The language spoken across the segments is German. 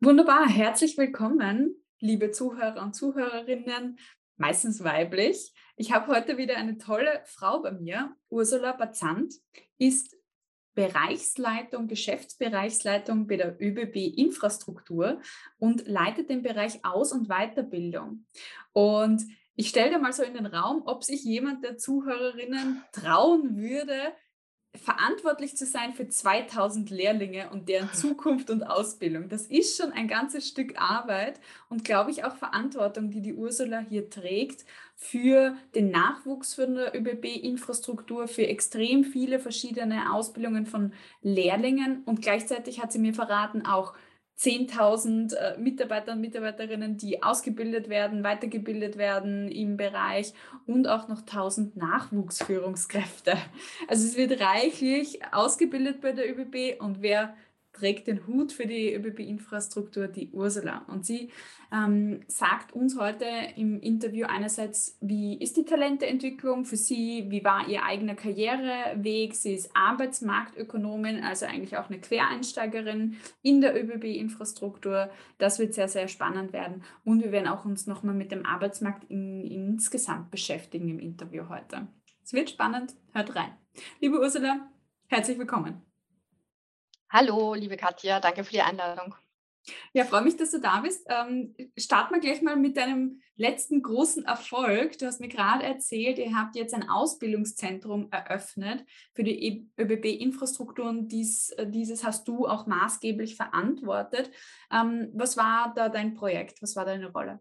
Wunderbar, herzlich willkommen, liebe Zuhörer und Zuhörerinnen, meistens weiblich. Ich habe heute wieder eine tolle Frau bei mir. Ursula Bazant ist Bereichsleitung, Geschäftsbereichsleitung bei der ÖBB Infrastruktur und leitet den Bereich Aus- und Weiterbildung. Und ich stelle dir mal so in den Raum, ob sich jemand der Zuhörerinnen trauen würde, verantwortlich zu sein für 2000 Lehrlinge und deren Zukunft und Ausbildung. Das ist schon ein ganzes Stück Arbeit und glaube ich auch Verantwortung, die die Ursula hier trägt für den Nachwuchs von der ÖBB-Infrastruktur, für extrem viele verschiedene Ausbildungen von Lehrlingen und gleichzeitig hat sie mir verraten, auch 10.000 äh, Mitarbeiter und Mitarbeiterinnen, die ausgebildet werden, weitergebildet werden im Bereich und auch noch 1.000 Nachwuchsführungskräfte. Also es wird reichlich ausgebildet bei der ÖBB und wer trägt den Hut für die ÖBB-Infrastruktur, die Ursula. Und sie ähm, sagt uns heute im Interview einerseits, wie ist die Talenteentwicklung für sie, wie war ihr eigener Karriereweg. Sie ist Arbeitsmarktökonomin, also eigentlich auch eine Quereinsteigerin in der ÖBB-Infrastruktur. Das wird sehr, sehr spannend werden. Und wir werden auch uns nochmal mit dem Arbeitsmarkt in, insgesamt beschäftigen im Interview heute. Es wird spannend, hört rein. Liebe Ursula, herzlich willkommen. Hallo, liebe Katja, danke für die Einladung. Ja, freue mich, dass du da bist. Ähm, starten wir gleich mal mit deinem letzten großen Erfolg. Du hast mir gerade erzählt, ihr habt jetzt ein Ausbildungszentrum eröffnet für die ÖBB-Infrastruktur und dies, äh, dieses hast du auch maßgeblich verantwortet. Ähm, was war da dein Projekt? Was war deine Rolle?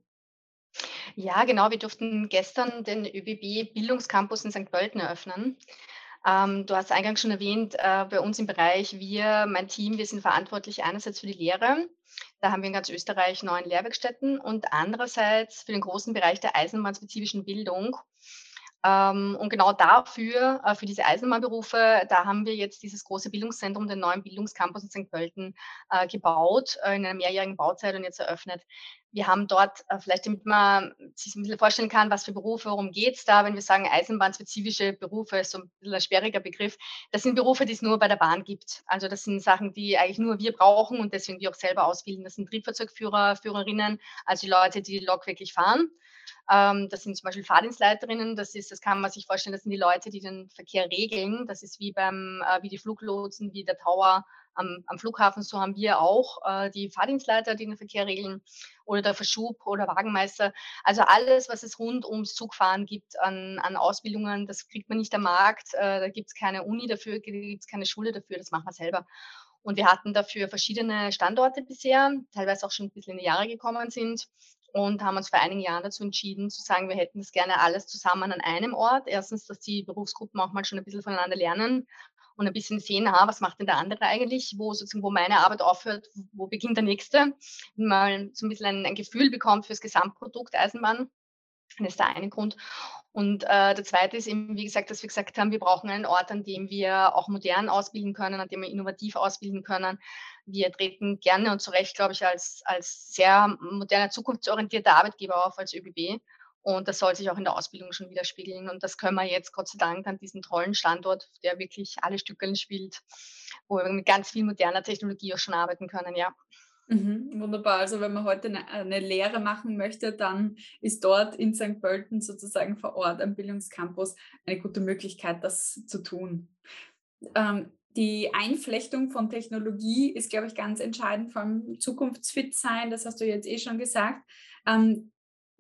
Ja, genau. Wir durften gestern den ÖBB Bildungscampus in St. Pölten eröffnen. Ähm, du hast eingangs schon erwähnt, äh, bei uns im Bereich, wir, mein Team, wir sind verantwortlich einerseits für die Lehre. Da haben wir in ganz Österreich neun Lehrwerkstätten und andererseits für den großen Bereich der eisenbahnspezifischen Bildung. Ähm, und genau dafür, äh, für diese Eisenbahnberufe, da haben wir jetzt dieses große Bildungszentrum, den neuen Bildungscampus in St. Pölten, äh, gebaut, äh, in einer mehrjährigen Bauzeit und jetzt eröffnet. Wir haben dort, äh, vielleicht damit man sich ein bisschen vorstellen kann, was für Berufe, worum geht es da, wenn wir sagen eisenbahnspezifische Berufe, ist so ein bisschen ein schwieriger Begriff. Das sind Berufe, die es nur bei der Bahn gibt. Also das sind Sachen, die eigentlich nur wir brauchen und deswegen wir auch selber ausbilden. Das sind Triebfahrzeugführer, Führerinnen, also die Leute, die die Lok wirklich fahren. Ähm, das sind zum Beispiel Fahrdienstleiterinnen. Das ist, das kann man sich vorstellen, das sind die Leute, die den Verkehr regeln. Das ist wie beim, äh, wie die Fluglotsen, wie der Tower am, am Flughafen. So haben wir auch äh, die Fahrdienstleiter, die den Verkehr regeln oder der Verschub oder Wagenmeister. Also alles, was es rund ums Zugfahren gibt an, an Ausbildungen, das kriegt man nicht am Markt. Äh, da gibt es keine Uni dafür, gibt es keine Schule dafür. Das machen wir selber. Und wir hatten dafür verschiedene Standorte bisher, teilweise auch schon ein bisschen in die Jahre gekommen sind und haben uns vor einigen Jahren dazu entschieden, zu sagen, wir hätten das gerne alles zusammen an einem Ort. Erstens, dass die Berufsgruppen auch mal schon ein bisschen voneinander lernen und ein bisschen sehen, ah, was macht denn der andere eigentlich, wo sozusagen, wo meine Arbeit aufhört, wo beginnt der nächste, mal so ein bisschen ein, ein Gefühl bekommt fürs Gesamtprodukt Eisenbahn. Das ist der eine Grund. Und äh, der zweite ist eben, wie gesagt, dass wir gesagt haben, wir brauchen einen Ort, an dem wir auch modern ausbilden können, an dem wir innovativ ausbilden können. Wir treten gerne und zu Recht, glaube ich, als, als sehr moderner, zukunftsorientierter Arbeitgeber auf als ÖBB. Und das soll sich auch in der Ausbildung schon widerspiegeln. Und das können wir jetzt Gott sei Dank an diesem tollen Standort, der wirklich alle Stückeln spielt, wo wir mit ganz viel moderner Technologie auch schon arbeiten können, ja. Mhm, wunderbar. Also wenn man heute eine, eine, Lehre machen möchte, dann ist dort in St. Pölten sozusagen vor Ort am Bildungscampus eine gute Möglichkeit, das zu tun. Ähm, die Einflechtung von Technologie ist, glaube ich, ganz entscheidend vom Zukunftsfit sein. Das hast du jetzt eh schon gesagt. Ähm,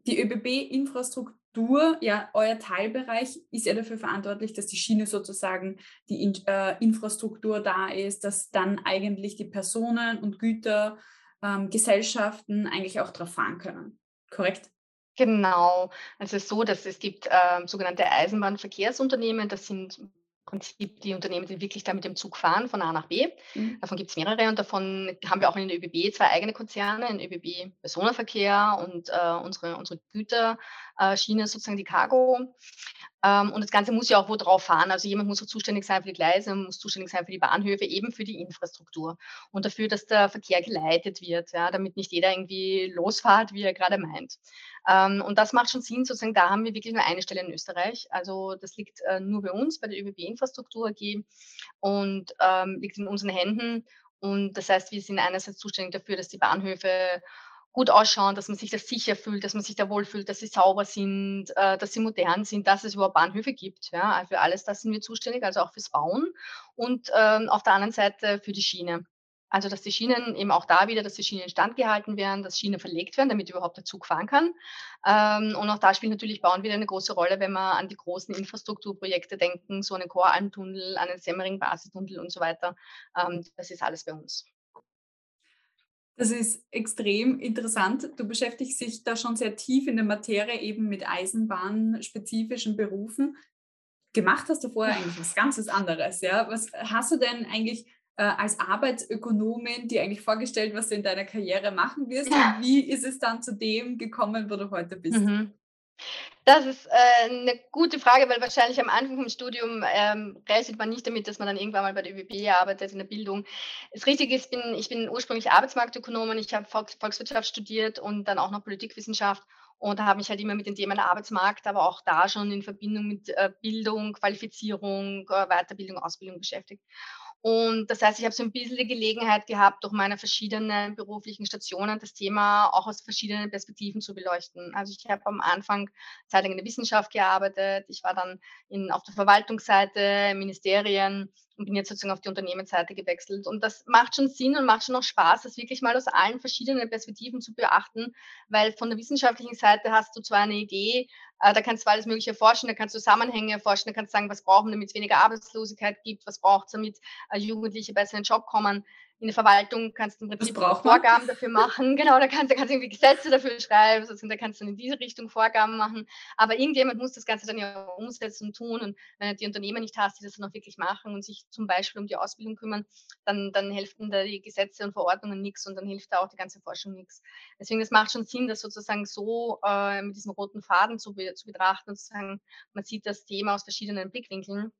die ÖBB-Infrastruktur, ja, euer Teilbereich ist ja dafür verantwortlich, dass die Schiene sozusagen die In äh, Infrastruktur da ist, dass dann eigentlich die Personen und Güter ähm, Gesellschaften eigentlich auch drauf fahren können. Korrekt? Genau. Also es ist so, dass es gibt äh, sogenannte Eisenbahnverkehrsunternehmen, das sind Prinzip die Unternehmen, die wirklich da mit dem Zug fahren von A nach B. Mhm. Davon gibt es mehrere und davon haben wir auch in der ÖBB zwei eigene Konzerne, in ÖBB Personenverkehr und äh, unsere, unsere Güterschiene, äh, sozusagen die Cargo. Ähm, und das Ganze muss ja auch wo drauf fahren. Also jemand muss auch zuständig sein für die Gleise, muss zuständig sein für die Bahnhöfe, eben für die Infrastruktur und dafür, dass der Verkehr geleitet wird, ja, damit nicht jeder irgendwie losfahrt, wie er gerade meint. Ähm, und das macht schon Sinn, sozusagen, da haben wir wirklich nur eine Stelle in Österreich. Also das liegt äh, nur bei uns, bei der ÖBB Infrastruktur AG und ähm, liegt in unseren Händen. Und das heißt, wir sind einerseits zuständig dafür, dass die Bahnhöfe gut ausschauen, dass man sich da sicher fühlt, dass man sich da wohlfühlt, dass sie sauber sind, äh, dass sie modern sind, dass es überhaupt Bahnhöfe gibt. Ja, für alles das sind wir zuständig, also auch fürs Bauen und ähm, auf der anderen Seite für die Schiene. Also, dass die Schienen eben auch da wieder, dass die Schienen instand gehalten werden, dass Schienen verlegt werden, damit überhaupt der Zug fahren kann. Ähm, und auch da spielt natürlich Bauen wieder eine große Rolle, wenn wir an die großen Infrastrukturprojekte denken, so einen Choralmtunnel, einen Semmering-Basistunnel und so weiter. Ähm, das ist alles bei uns. Das ist extrem interessant. Du beschäftigst dich da schon sehr tief in der Materie, eben mit Eisenbahnspezifischen Berufen. Gemacht hast du vorher eigentlich was ganz anderes. Ja? Was hast du denn eigentlich äh, als Arbeitsökonomin dir eigentlich vorgestellt, was du in deiner Karriere machen wirst? Ja. Und wie ist es dann zu dem gekommen, wo du heute bist? Mhm. Das ist äh, 'ne gute Frage, weil wahrscheinlich am Anfang vom Studium, ähm, rechnet man nicht damit, dass man dann irgendwann mal bei der ÖBB arbeitet in der Bildung. Das Richtige ist, bin ich bin ursprünglich Arbeitsmarktökonomin. Ich habe Volks Volkswirtschaft studiert und dann auch noch Politikwissenschaft und habe mich halt immer mit den Themen Arbeitsmarkt, aber auch da schon in Verbindung mit, äh, Bildung, Qualifizierung, äh, Weiterbildung, Ausbildung beschäftigt. Und das heißt, ich habe so ein bisschen die Gelegenheit gehabt, durch meine verschiedenen beruflichen Stationen das Thema auch aus verschiedenen Perspektiven zu beleuchten. Also ich habe am Anfang zeitlang in der Wissenschaft gearbeitet, ich war dann in, auf der Verwaltungsseite, Ministerien, und bin jetzt sozusagen auf die Unternehmensseite gewechselt. Und das macht schon Sinn und macht schon auch Spaß, das wirklich mal aus allen verschiedenen Perspektiven zu beachten, weil von der wissenschaftlichen Seite hast du zwar eine Idee, äh, da kannst du alles Mögliche erforschen, da kannst du Zusammenhänge erforschen, da kannst du sagen, was brauchen wir, damit es weniger Arbeitslosigkeit gibt, was braucht es, damit äh, Jugendliche besser in den Job kommen in der Verwaltung kannst du im Prinzip Vorgaben dafür machen. Genau, da kannst, da kannst du irgendwie Gesetze dafür schreiben, also da kannst du in diese Richtung Vorgaben machen. Aber irgendjemand muss das Ganze dann ja umsetzen und tun. Und wenn du die Unternehmen nicht hast, die das dann auch wirklich machen und sich zum Beispiel um die Ausbildung kümmern, dann, dann helfen da die Gesetze und Verordnungen nichts und dann hilft da auch die ganze Forschung nichts. Deswegen, es macht schon Sinn, das sozusagen so äh, mit diesem roten Faden zu, zu betrachten und zu sagen, man sieht das Thema aus verschiedenen Blickwinkeln.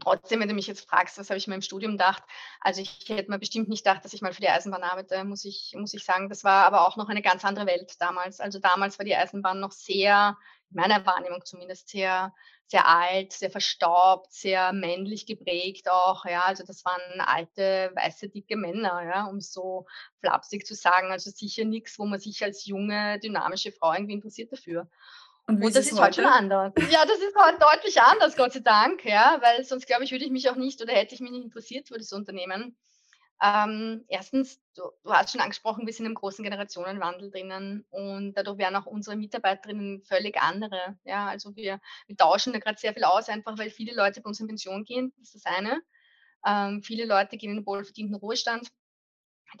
Trotzdem, wenn du mich jetzt fragst, was habe ich mir im Studium gedacht, also ich hätte mir bestimmt nicht gedacht, dass ich mal für die Eisenbahn arbeite, muss ich, muss ich sagen. Das war aber auch noch eine ganz andere Welt damals. Also damals war die Eisenbahn noch sehr, in meiner Wahrnehmung zumindest, sehr, sehr alt, sehr verstaubt, sehr männlich geprägt auch. Ja, also das waren alte, weiße, dicke Männer, ja, um so flapsig zu sagen. Also sicher nichts, wo man sich als junge, dynamische Frau irgendwie interessiert dafür. Und, und das ist, heute schon anders. Ja, das ist heute deutlich anders, Gott sei Dank, ja, weil sonst glaube ich, würde ich mich auch nicht oder hätte ich mich nicht interessiert für das Unternehmen. Ähm, erstens, du, du, hast schon angesprochen, wir sind im großen Generationenwandel drinnen und dadurch werden auch unsere Mitarbeiterinnen völlig andere. Ja, also wir, wir tauschen da gerade sehr viel aus, einfach weil viele Leute bei uns in Pension gehen, das ist das eine. Ähm, viele Leute gehen in den wohlverdienten Ruhestand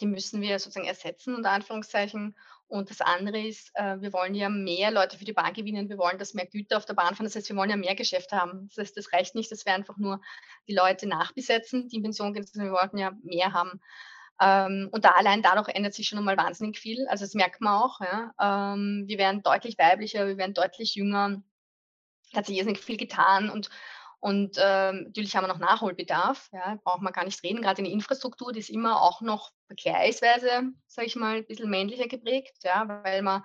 die müssen wir sozusagen ersetzen, unter Anführungszeichen. Und das andere ist, äh, wir wollen ja mehr Leute für die Bahn gewinnen. Wir wollen, dass mehr Güter auf der Bahn fahren. Das heißt, wir wollen ja mehr Geschäfte haben. Das heißt, das reicht nicht, dass wir einfach nur die Leute nachbesetzen, die in Pension gehen, sondern wir wollten ja mehr haben. Ähm, und da allein dadurch ändert sich schon einmal wahnsinnig viel. Also das merkt man auch. Ja. Ähm, wir werden deutlich weiblicher, wir werden deutlich jünger. Da hat sich irrsinnig viel getan. Und und ähm, natürlich haben wir noch Nachholbedarf, ja, braucht man gar nicht reden. Gerade in der Infrastruktur, die ist immer auch noch vergleichsweise, sage ich mal, ein bisschen männlicher geprägt, ja, weil wir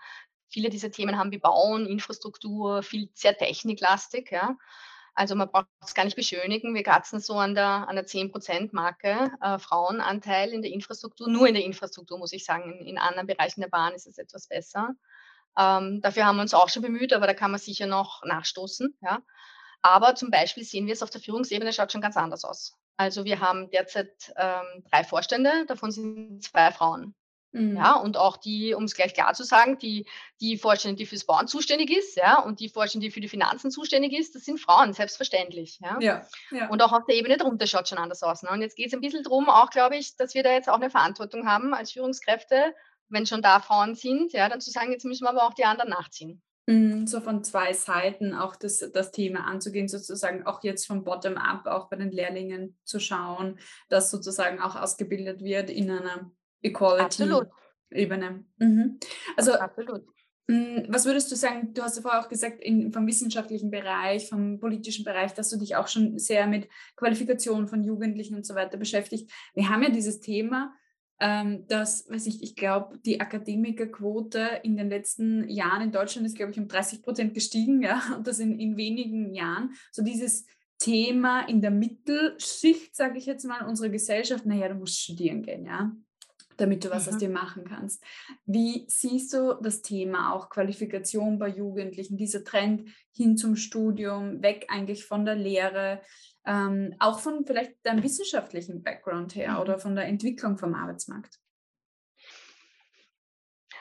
viele dieser Themen haben wie Bauen, Infrastruktur, viel sehr techniklastig. Ja. Also man braucht es gar nicht beschönigen. Wir kratzen so an der, an der 10%-Marke äh, Frauenanteil in der Infrastruktur. Nur in der Infrastruktur, muss ich sagen. In, in anderen Bereichen der Bahn ist es etwas besser. Ähm, dafür haben wir uns auch schon bemüht, aber da kann man sicher noch nachstoßen. Ja. Aber zum Beispiel sehen wir es auf der Führungsebene, schaut schon ganz anders aus. Also wir haben derzeit ähm, drei Vorstände, davon sind zwei Frauen. Mhm. Ja, und auch die, um es gleich klar zu sagen, die, die Vorständin, die fürs Bauen zuständig ist, ja, und die Vorständin, die für die Finanzen zuständig ist, das sind Frauen, selbstverständlich. Ja. ja, ja. Und auch auf der Ebene drunter schaut schon anders aus. Ne? Und jetzt geht es ein bisschen darum, auch glaube ich, dass wir da jetzt auch eine Verantwortung haben als Führungskräfte, wenn schon da Frauen sind, ja, dann zu sagen, jetzt müssen wir aber auch die anderen nachziehen. Mhm, so von zwei Seiten auch das, das Thema anzugehen, sozusagen auch jetzt vom Bottom-up, auch bei den Lehrlingen zu schauen, dass sozusagen auch ausgebildet wird in einer Equality-Ebene. Mhm. Also, Absolut. Hm, was würdest du sagen, du hast ja vorher auch gesagt, in, vom wissenschaftlichen Bereich, vom politischen Bereich, dass du dich auch schon sehr mit Qualifikation von Jugendlichen und so weiter beschäftigt. Wir haben ja dieses Thema, ähm, dass, weiß ich, ich glaube, die Akademikerquote in den letzten Jahren in Deutschland ist, glaube ich, um 30 Prozent gestiegen, ja, und das in, in wenigen Jahren. So dieses Thema in der Mittelschicht, sage ich jetzt mal, unserer Gesellschaft, naja, du musst studieren gehen, ja, damit du was mhm. aus dir machen kannst. Wie siehst du das Thema auch Qualifikation bei Jugendlichen, dieser Trend hin zum Studium, weg eigentlich von der Lehre, ähm, auch von vielleicht deinem wissenschaftlichen Background her mhm. oder von der Entwicklung vom Arbeitsmarkt?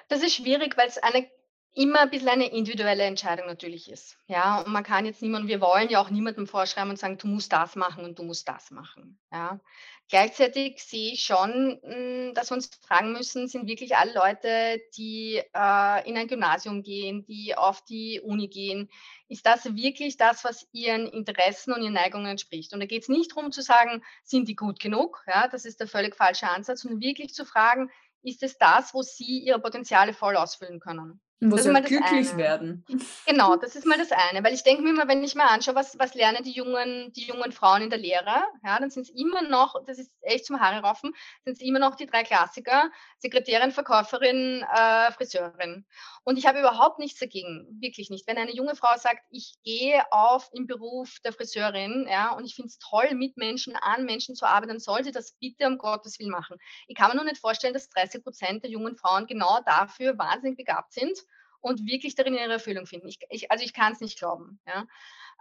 Das ist schwierig, weil es eine immer ein bisschen eine individuelle Entscheidung natürlich ist. Ja, und man kann jetzt niemandem, wir wollen ja auch niemandem vorschreiben und sagen, du musst das machen und du musst das machen. Ja. Gleichzeitig sehe ich schon, hm, dass wir uns fragen müssen, sind wirklich alle Leute, die äh, in ein Gymnasium gehen, die auf die Uni gehen, ist das wirklich das, was ihren Interessen und ihren Neigungen entspricht? Und da geht es nicht darum zu sagen, sind die gut genug? Ja, das ist der völlig falsche Ansatz, sondern wirklich zu fragen, ist es das, wo sie ihre Potenziale voll ausfüllen können? Und wo sie halt glücklich eine. werden. Genau, das ist mal das eine. Weil ich denke mir immer, wenn ich mir anschaue, was, was lernen die jungen, die jungen Frauen in der Lehre, ja, dann sind es immer noch, das ist echt zum Haare raufen, sind es immer noch die drei Klassiker, Sekretärin, Verkäuferin, äh, Friseurin. Und ich habe überhaupt nichts dagegen, wirklich nicht. Wenn eine junge Frau sagt, ich gehe auf im Beruf der Friseurin, ja, und ich finde es toll, mit Menschen, an Menschen zu arbeiten, dann soll sie das bitte um Gottes Willen machen. Ich kann mir nur nicht vorstellen, dass 30 Prozent der jungen Frauen genau dafür wahnsinnig begabt sind und wirklich darin ihre Erfüllung finden. Ich, ich, also ich kann es nicht glauben. Ja.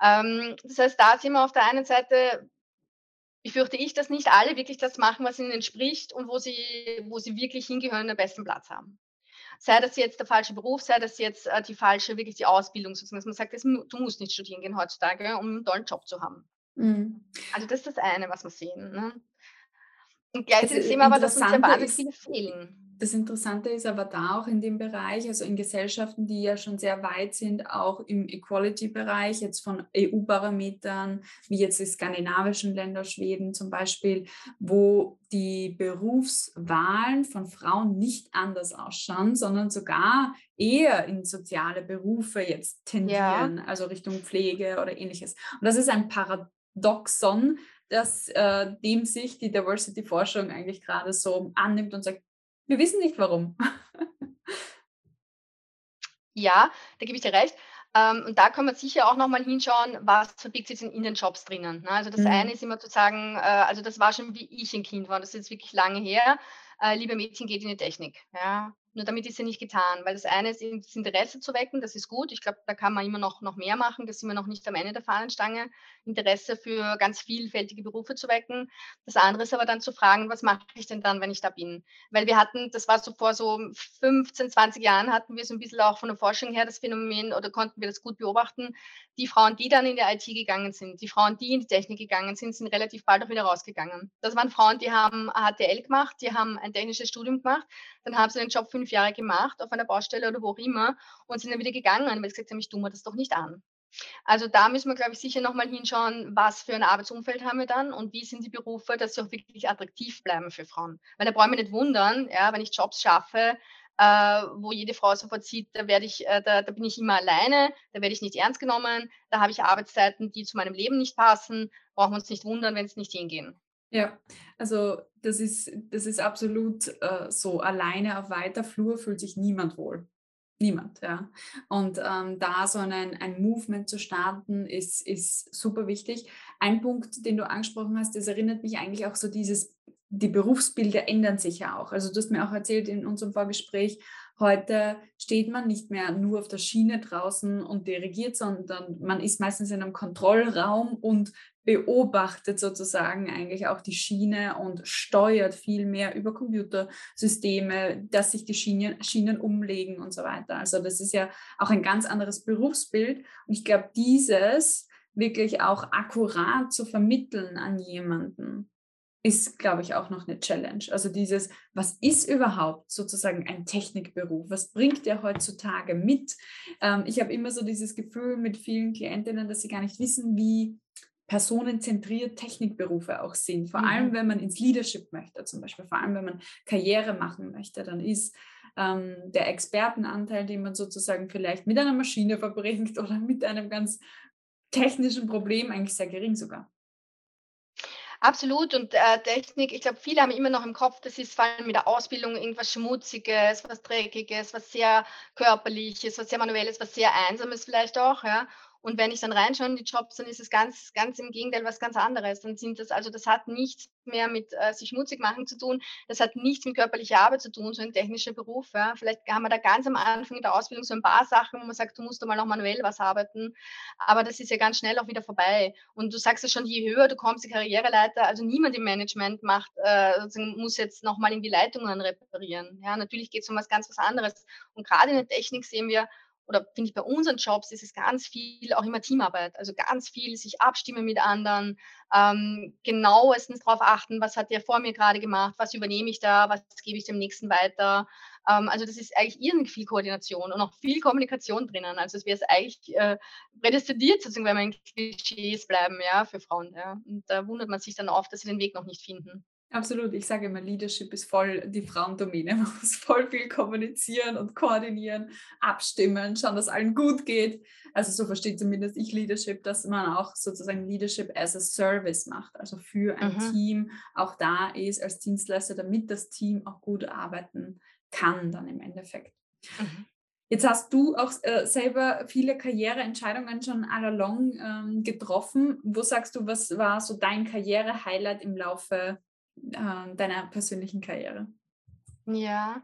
Ähm, das heißt, da sind wir auf der einen Seite, befürchte ich, dass nicht alle wirklich das machen, was ihnen entspricht und wo sie, wo sie wirklich hingehören, den besten Platz haben. Sei das jetzt der falsche Beruf, sei das jetzt äh, die falsche, wirklich die Ausbildung, sozusagen, dass man sagt, das, du musst nicht studieren gehen heutzutage, um einen tollen Job zu haben. Mhm. Also das ist das eine, was wir sehen. Ne? Und gleichzeitig sehen wir aber, dass uns ja wahnsinnig viele fehlen das Interessante ist aber da auch in dem Bereich, also in Gesellschaften, die ja schon sehr weit sind, auch im Equality-Bereich, jetzt von EU-Parametern, wie jetzt die skandinavischen Länder, Schweden zum Beispiel, wo die Berufswahlen von Frauen nicht anders ausschauen, sondern sogar eher in soziale Berufe jetzt tendieren, ja. also Richtung Pflege oder ähnliches. Und das ist ein Paradoxon, dass äh, dem sich die Diversity-Forschung eigentlich gerade so annimmt und sagt, wir wissen nicht warum. ja, da gebe ich dir recht. Ähm, und da kann man sicher auch nochmal hinschauen, was verbirgt sich in den Jobs drinnen. Ne? Also das mhm. eine ist immer zu sagen, äh, also das war schon wie ich ein Kind war, das ist jetzt wirklich lange her. Äh, liebe Mädchen, geht in die Technik. Ja? Nur damit ist ja nicht getan, weil das eine ist, das Interesse zu wecken, das ist gut. Ich glaube, da kann man immer noch, noch mehr machen. Da sind wir noch nicht am Ende der Fahnenstange. Interesse für ganz vielfältige Berufe zu wecken. Das andere ist aber dann zu fragen, was mache ich denn dann, wenn ich da bin? Weil wir hatten, das war so vor so 15, 20 Jahren, hatten wir so ein bisschen auch von der Forschung her das Phänomen oder konnten wir das gut beobachten. Die Frauen, die dann in der IT gegangen sind, die Frauen, die in die Technik gegangen sind, sind relativ bald auch wieder rausgegangen. Das waren Frauen, die haben HTL gemacht, die haben ein technisches Studium gemacht, dann haben sie den Job fünf Jahre gemacht auf einer Baustelle oder wo auch immer und sind dann wieder gegangen, weil sie gesagt haben, ich tue mir das doch nicht an. Also da müssen wir, glaube ich, sicher nochmal hinschauen, was für ein Arbeitsumfeld haben wir dann und wie sind die Berufe, dass sie auch wirklich attraktiv bleiben für Frauen. Weil da brauche ich mich nicht wundern, ja, wenn ich Jobs schaffe, äh, wo jede Frau sofort sieht, da, werde ich, äh, da, da bin ich immer alleine, da werde ich nicht ernst genommen, da habe ich Arbeitszeiten, die zu meinem Leben nicht passen, brauchen wir uns nicht wundern, wenn es nicht hingehen. Ja, also das ist, das ist absolut äh, so. Alleine auf weiter Flur fühlt sich niemand wohl. Niemand, ja. Und ähm, da so ein, ein Movement zu starten, ist, ist super wichtig. Ein Punkt, den du angesprochen hast, das erinnert mich eigentlich auch so dieses, die Berufsbilder ändern sich ja auch. Also du hast mir auch erzählt in unserem Vorgespräch, heute steht man nicht mehr nur auf der Schiene draußen und dirigiert, sondern man ist meistens in einem Kontrollraum und beobachtet sozusagen eigentlich auch die Schiene und steuert viel mehr über Computersysteme, dass sich die Schienen, Schienen umlegen und so weiter. Also das ist ja auch ein ganz anderes Berufsbild. Und ich glaube, dieses wirklich auch akkurat zu vermitteln an jemanden, ist, glaube ich, auch noch eine Challenge. Also dieses, was ist überhaupt sozusagen ein Technikberuf? Was bringt der heutzutage mit? Ähm, ich habe immer so dieses Gefühl mit vielen Klientinnen, dass sie gar nicht wissen, wie personenzentriert Technikberufe auch sind. Vor mhm. allem, wenn man ins Leadership möchte, zum Beispiel, vor allem, wenn man Karriere machen möchte, dann ist ähm, der Expertenanteil, den man sozusagen vielleicht mit einer Maschine verbringt oder mit einem ganz technischen Problem eigentlich sehr gering sogar. Absolut. Und äh, Technik, ich glaube, viele haben immer noch im Kopf, das ist vor allem mit der Ausbildung irgendwas Schmutziges, was Dreckiges, was sehr Körperliches, was sehr Manuelles, was sehr Einsames vielleicht auch. Ja. Und wenn ich dann reinschaue in die Jobs, dann ist es ganz, ganz im Gegenteil was ganz anderes. Dann sind das, also das hat nichts mehr mit äh, sich schmutzig machen zu tun. Das hat nichts mit körperlicher Arbeit zu tun, so ein technischer Beruf. Ja. Vielleicht haben wir da ganz am Anfang in der Ausbildung so ein paar Sachen, wo man sagt, du musst da mal noch manuell was arbeiten. Aber das ist ja ganz schnell auch wieder vorbei. Und du sagst ja schon, je höher du kommst, die Karriereleiter, also niemand im Management macht, äh, muss jetzt nochmal irgendwie Leitungen reparieren. Ja, natürlich geht es um was ganz was anderes. Und gerade in der Technik sehen wir, oder finde ich bei unseren Jobs ist es ganz viel auch immer Teamarbeit, also ganz viel sich abstimmen mit anderen, ähm, genauestens darauf achten, was hat der vor mir gerade gemacht, was übernehme ich da, was gebe ich dem nächsten weiter. Ähm, also das ist eigentlich irrsinnig viel Koordination und auch viel Kommunikation drinnen. Also es wäre es eigentlich äh, prädestiniert, sozusagen, wenn wir in Klischees bleiben, ja, für Frauen. Ja. Und da wundert man sich dann oft, dass sie den Weg noch nicht finden. Absolut. Ich sage immer, Leadership ist voll die Frauendomäne. Man muss voll viel kommunizieren und koordinieren, abstimmen, schauen, dass allen gut geht. Also so versteht zumindest ich Leadership, dass man auch sozusagen Leadership as a Service macht, also für ein mhm. Team auch da ist als Dienstleister, damit das Team auch gut arbeiten kann dann im Endeffekt. Mhm. Jetzt hast du auch äh, selber viele Karriereentscheidungen schon allalong ähm, getroffen. Wo sagst du, was war so dein Karriere-Highlight im Laufe äh, deiner persönlichen Karriere? Ja,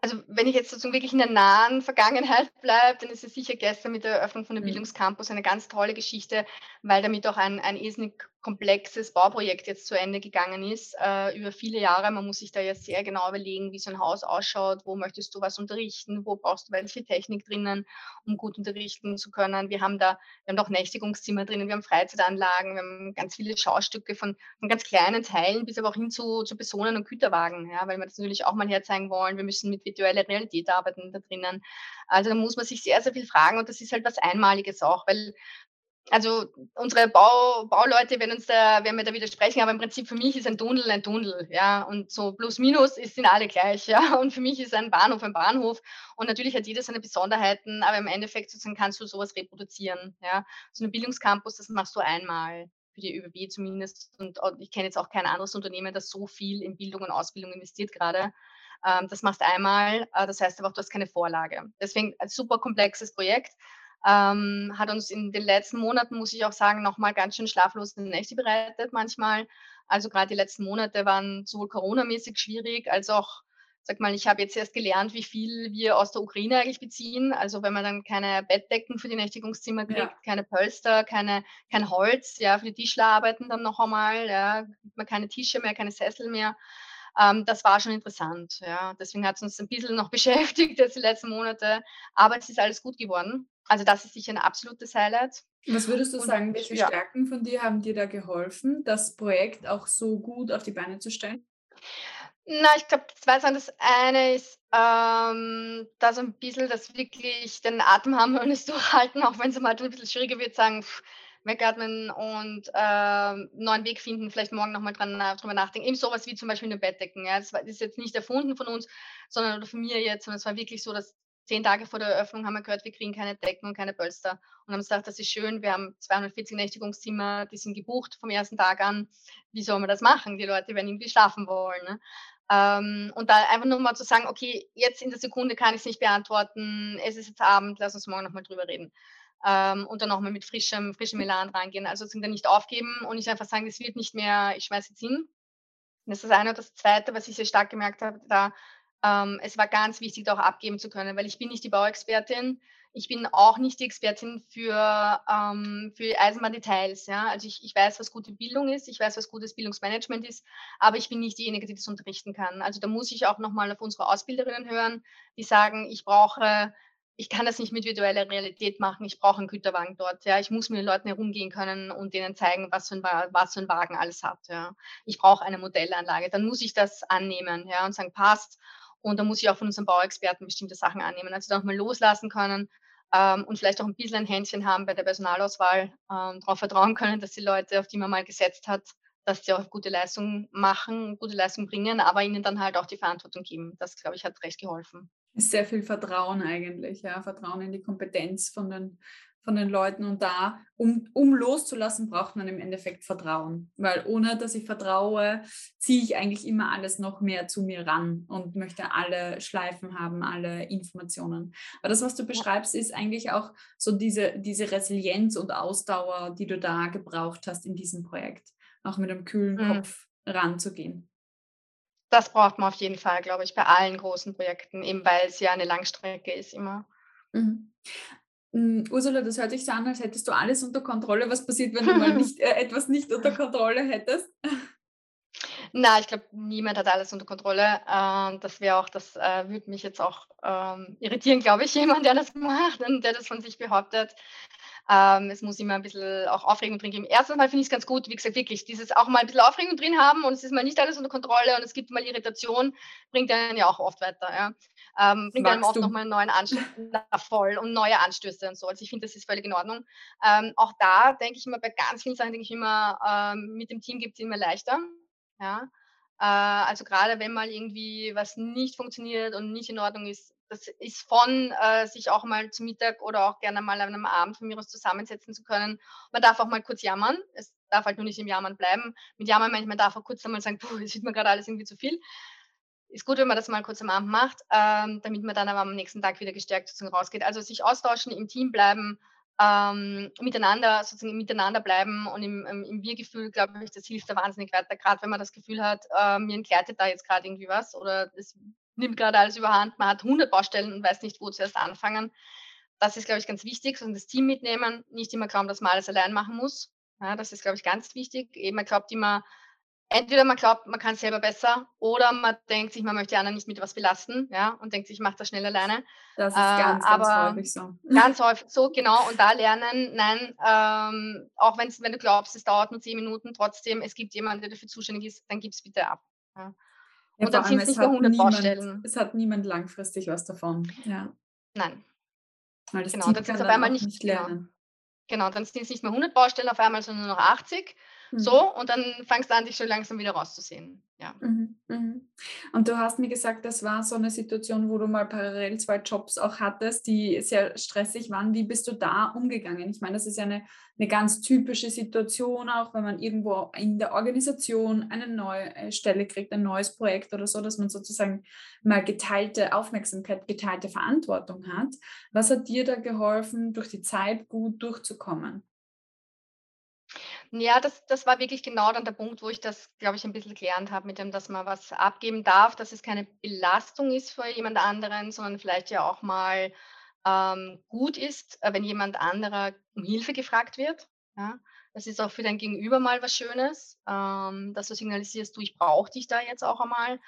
also wenn ich jetzt sozusagen wirklich in der nahen Vergangenheit bleibe, dann ist es sicher gestern mit der Eröffnung von der mhm. Bildungscampus eine ganz tolle Geschichte, weil damit auch ein, ein irrsinnig komplexes Bauprojekt jetzt zu Ende gegangen ist, äh, über viele Jahre. Man muss sich da ja sehr genau überlegen, wie so ein Haus ausschaut, wo möchtest du was unterrichten, wo brauchst du welche Technik drinnen, um gut unterrichten zu können. Wir haben da, wir haben auch Nächtigungszimmer drinnen, wir haben Freizeitanlagen, wir haben ganz viele Schaustücke von, von ganz kleinen Teilen bis aber auch hin zu, zu Personen und Güterwagen, ja, weil wir das natürlich auch mal herzeigen wollen. Wir müssen mit virtueller Realität arbeiten da drinnen. Also da muss man sich sehr, sehr viel fragen und das ist halt was Einmaliges auch, weil also unsere Bau, Bauleute werden uns da, werden mir da widersprechen, aber im Prinzip für mich ist ein Tunnel ein Tunnel, ja, und so plus minus ist, sind alle gleich, ja, und für mich ist ein Bahnhof ein Bahnhof und natürlich hat jeder seine Besonderheiten, aber im Endeffekt sozusagen kannst du sowas reproduzieren, ja. So ein Bildungscampus, das machst du einmal für die ÖBB zumindest und ich kenne jetzt auch kein anderes Unternehmen, das so viel in Bildung und Ausbildung investiert gerade. Ähm, das machst einmal, äh, das heißt aber auch, du hast keine Vorlage. Deswegen ein super komplexes Projekt ähm, hat uns in den letzten Monaten, muss ich auch sagen, nochmal ganz schön schlaflose Nächte bereitet manchmal. Also gerade die letzten Monate waren sowohl coronamäßig schwierig, als auch, sag mal, ich habe jetzt erst gelernt, wie viel wir aus der Ukraine eigentlich beziehen. Also wenn man dann keine Bettdecken für die Nächtigungszimmer kriegt, ja. keine Pölster, keine, kein Holz, ja, für die Tischler arbeiten dann noch einmal, ja, man keine Tische mehr, keine Sessel mehr. Ähm, das war schon interessant. Ja. Deswegen hat es uns ein bisschen noch beschäftigt jetzt die letzten Monate. Aber es ist alles gut geworden. Also das ist sicher ein absolutes Highlight. Was würdest du Und, sagen, welche ja. Stärken von dir haben dir da geholfen, das Projekt auch so gut auf die Beine zu stellen? Na, ich glaube, zwei Sachen. Das eine ist, ähm, da so ein bisschen das wirklich den Atem haben und es durchhalten, auch wenn es mal ein bisschen schwieriger wird, sagen, pff, wegatmen und äh, neuen Weg finden, vielleicht morgen nochmal dran drüber nachdenken. Eben sowas wie zum Beispiel eine Bettdecken. Ja. Das, war, das ist jetzt nicht erfunden von uns, sondern von mir jetzt, sondern es war wirklich so, dass zehn Tage vor der Eröffnung haben wir gehört, wir kriegen keine Decken und keine Polster. Und haben gesagt, das ist schön, wir haben 240 Nächtigungszimmer, die sind gebucht vom ersten Tag an. Wie soll man das machen? Die Leute werden irgendwie schlafen wollen. Ne? Ähm, und da einfach nur mal zu sagen, okay, jetzt in der Sekunde kann ich es nicht beantworten, es ist jetzt Abend, lass uns morgen nochmal drüber reden ähm, und dann nochmal mit frischem, frischem Elan reingehen. Also sozusagen dann nicht aufgeben und nicht einfach sagen, das wird nicht mehr, ich schmeiße jetzt hin. Das ist das eine. Und das zweite, was ich sehr stark gemerkt habe, da, ähm, es war ganz wichtig, da auch abgeben zu können, weil ich bin nicht die Bauexpertin. Ich bin auch nicht die Expertin für, ähm, für Eisenbahndetails. Ja? Also ich, ich weiß, was gute Bildung ist, ich weiß, was gutes Bildungsmanagement ist, aber ich bin nicht diejenige, die das unterrichten kann. Also da muss ich auch nochmal auf unsere Ausbilderinnen hören, die sagen, ich brauche ich kann das nicht mit virtueller Realität machen. Ich brauche einen Güterwagen dort. Ja, ich muss mit den Leuten herumgehen können und denen zeigen, was so ein, was so ein Wagen alles hat. Ja, ich brauche eine Modellanlage. Dann muss ich das annehmen. Ja, und sagen, passt. Und dann muss ich auch von unseren Bauexperten bestimmte Sachen annehmen. Also dann auch mal loslassen können ähm, und vielleicht auch ein bisschen ein Händchen haben bei der Personalauswahl, ähm, darauf vertrauen können, dass die Leute, auf die man mal gesetzt hat, dass sie auch gute Leistung machen, gute Leistung bringen, aber ihnen dann halt auch die Verantwortung geben. Das, glaube ich, hat recht geholfen ist sehr viel Vertrauen eigentlich, ja, Vertrauen in die Kompetenz von den, von den Leuten und da, um, um loszulassen, braucht man im Endeffekt Vertrauen. Weil ohne dass ich vertraue, ziehe ich eigentlich immer alles noch mehr zu mir ran und möchte alle Schleifen haben, alle Informationen. Aber das, was du beschreibst, ist eigentlich auch so diese, diese Resilienz und Ausdauer, die du da gebraucht hast in diesem Projekt, auch mit einem kühlen mhm. Kopf ranzugehen. Das braucht man auf jeden Fall, glaube ich, bei allen großen Projekten, eben weil es ja eine Langstrecke ist immer. Mhm. Hm, Ursula, das hört sich so an, als hättest du alles unter Kontrolle. Was passiert, wenn du mal nicht, äh, etwas nicht unter Kontrolle hättest? Na, ich glaube, niemand hat alles unter Kontrolle. Ähm, das wäre auch, das äh, würde mich jetzt auch ähm, irritieren, glaube ich, jemand, der das macht und der das von sich behauptet. Ähm, es muss immer ein bisschen auch Aufregung drin geben. Erstens mal finde ich es ganz gut, wie gesagt, wirklich, dieses auch mal ein bisschen Aufregung drin haben und es ist mal nicht alles unter Kontrolle und es gibt mal Irritation, bringt einen ja auch oft weiter. Ja. Ähm, bringt einem oft nochmal einen neuen Anstoß voll und neue Anstöße und so. Also ich finde, das ist völlig in Ordnung. Ähm, auch da denke ich immer, bei ganz vielen Sachen denke ich immer, ähm, mit dem Team gibt es immer leichter. Ja. Äh, also gerade wenn mal irgendwie was nicht funktioniert und nicht in Ordnung ist, das ist von äh, sich auch mal zu Mittag oder auch gerne mal an einem Abend von mir aus zusammensetzen zu können. Man darf auch mal kurz jammern. Es darf halt nur nicht im Jammern bleiben. Mit Jammern manchmal darf auch kurz einmal sagen, puh, es wird mir gerade alles irgendwie zu viel ist gut, wenn man das mal kurz am Abend macht, ähm, damit man dann aber am nächsten Tag wieder gestärkt rausgeht. Also sich austauschen, im Team bleiben, ähm, miteinander sozusagen miteinander bleiben und im, im, im Wir-Gefühl, glaube ich, das hilft da wahnsinnig weiter. Gerade wenn man das Gefühl hat, äh, mir entgleitet da jetzt gerade irgendwie was oder es nimmt gerade alles überhand, man hat 100 Baustellen und weiß nicht, wo zuerst anfangen. Das ist, glaube ich, ganz wichtig, und das Team mitnehmen, nicht immer glauben, dass man alles allein machen muss. Ja, das ist, glaube ich, ganz wichtig. Eben, man glaubt immer, entweder man glaubt, man kann es selber besser oder man denkt sich, man möchte die anderen nicht mit was belasten, ja, und denkt sich, ich mache das schnell alleine. Das ist ganz, äh, aber ganz häufig so. Ganz häufig so, genau. Und da lernen, nein, ähm, auch wenn du glaubst, es dauert nur zehn Minuten, trotzdem, es gibt jemanden, der dafür zuständig ist, dann gib es bitte ab. Ja. Ja, und dann sind es nicht nur 100 niemand, Baustellen. Es hat niemand langfristig was davon. Ja. Nein. Weil das genau, Team dann sind es auf einmal nicht, nicht genau. lernen. Genau, genau dann sind es nicht mehr 100 Baustellen auf einmal, sondern nur noch 80. Mhm. So, und dann fangst du an, dich schon langsam wieder rauszusehen. Ja. Mhm, mhm. Und du hast mir gesagt, das war so eine Situation, wo du mal parallel zwei Jobs auch hattest, die sehr stressig waren. Wie bist du da umgegangen? Ich meine, das ist ja eine, eine ganz typische Situation, auch wenn man irgendwo in der Organisation eine neue äh, Stelle kriegt, ein neues Projekt oder so, dass man sozusagen mal geteilte Aufmerksamkeit, geteilte Verantwortung hat. Was hat dir da geholfen, durch die Zeit gut durchzukommen? Ja, das das war wirklich genau dann der Punkt, wo ich das, glaube ich, ein bisschen gelernt habe mit dem, dass man was abgeben darf, dass es keine Belastung ist für jemand anderen, sondern vielleicht ja auch mal, ähm, gut ist, äh, wenn jemand anderer um Hilfe gefragt wird, ja? Das ist auch für dein Gegenüber mal was Schönes, ähm, dass du signalisierst: „Du, ich brauche dich da jetzt auch einmal.“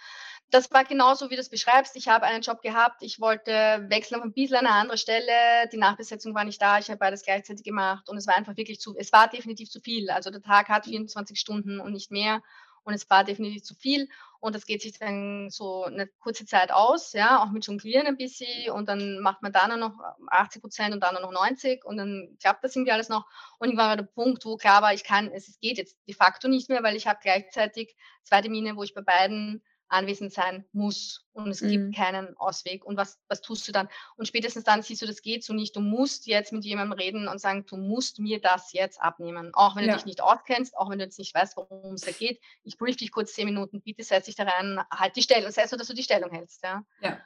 Das war genauso, wie du es beschreibst. Ich habe einen Job gehabt, ich wollte wechseln auf ein bisschen eine andere Stelle. Die Nachbesetzung war nicht da, ich habe beides gleichzeitig gemacht und es war einfach wirklich zu es war definitiv zu viel. Also, der Tag hat 24 Stunden und nicht mehr und es war definitiv zu viel. Und das geht sich dann so eine kurze Zeit aus, ja, auch mit Jonglieren ein bisschen und dann macht man da nur noch 80 Prozent und dann noch 90 und dann klappt das irgendwie alles noch. Und irgendwann war der Punkt, wo klar war, ich kann, es geht jetzt de facto nicht mehr, weil ich habe gleichzeitig zwei Termine, wo ich bei beiden anwesend sein muss und es mhm. gibt keinen Ausweg. Und was, was tust du dann? Und spätestens dann siehst du, das geht so nicht. Du musst jetzt mit jemandem reden und sagen, du musst mir das jetzt abnehmen. Auch wenn ja. du dich nicht auskennst, auch wenn du jetzt nicht weißt, worum es da geht. Ich brief dich kurz zehn Minuten, bitte setz dich da rein, halt die Stellung, sei so, dass du die Stellung hältst. Ja. ja.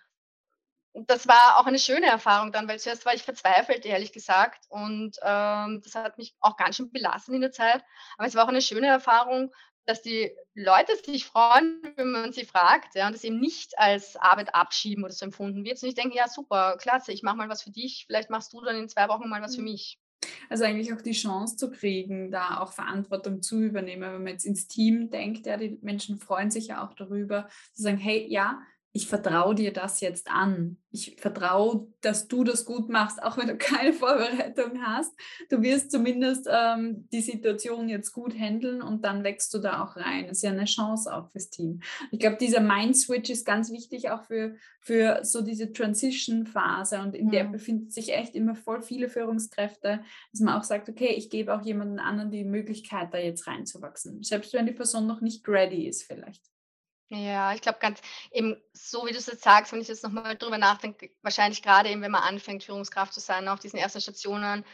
Und das war auch eine schöne Erfahrung dann, weil zuerst war ich verzweifelt, ehrlich gesagt. Und ähm, das hat mich auch ganz schön belassen in der Zeit. Aber es war auch eine schöne Erfahrung, dass die Leute sich freuen, wenn man sie fragt, ja, und es eben nicht als Arbeit abschieben oder so empfunden wird. Und ich denke, ja, super, klasse, ich mache mal was für dich, vielleicht machst du dann in zwei Wochen mal was für mhm. mich. Also eigentlich auch die Chance zu kriegen, da auch Verantwortung zu übernehmen, wenn man jetzt ins Team denkt, ja, die Menschen freuen sich ja auch darüber, zu sagen, hey, ja, ich vertraue dir das jetzt an. Ich vertraue, dass du das gut machst, auch wenn du keine Vorbereitung hast. Du wirst zumindest ähm, die Situation jetzt gut handeln und dann wächst du da auch rein. Das ist ja eine Chance auch fürs Team. Ich glaube, dieser Mind-Switch ist ganz wichtig auch für, für so diese Transition-Phase und in mhm. der befinden sich echt immer voll viele Führungskräfte, dass man auch sagt, okay, ich gebe auch jemanden anderen die Möglichkeit, da jetzt reinzuwachsen. Selbst wenn die Person noch nicht ready ist vielleicht. Ja, ich glaube ganz eben so, wie du es jetzt sagst, wenn ich jetzt nochmal drüber nachdenke, wahrscheinlich gerade eben, wenn man anfängt, Führungskraft zu sein, auf diesen ersten Stationen,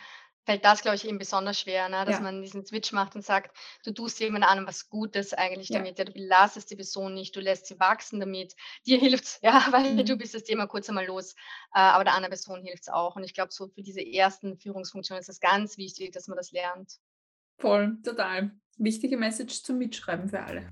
fällt das, glaube ich, eben besonders schwer, ne? dass Ja. man diesen Switch macht und sagt, du tust jemand anderem was Gutes eigentlich Ja. damit. Ja, du belastest die Person nicht, du lässt sie wachsen damit. Dir hilft's, ja, weil du Mhm. bist das Thema kurz einmal los, äh, aber der anderen Person hilft's auch. Und ich glaube, so für diese ersten Führungsfunktionen ist es ganz wichtig, dass man das lernt. Voll, total. Wichtige Message zum Mitschreiben für alle.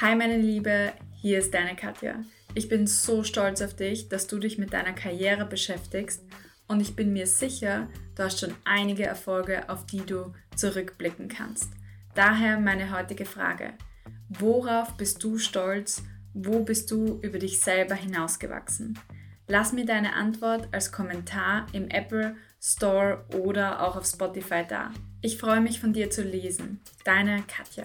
Hi meine Liebe, hier ist deine Katja. Ich bin so stolz auf dich, dass du dich mit deiner Karriere beschäftigst und ich bin mir sicher, du hast schon einige Erfolge, auf die du zurückblicken kannst. Daher meine heutige Frage. Worauf bist du stolz? Wo bist du über dich selber hinausgewachsen? Lass mir deine Antwort als Kommentar im Apple Store oder auch auf Spotify da. Ich freue mich von dir zu lesen. Deine Katja.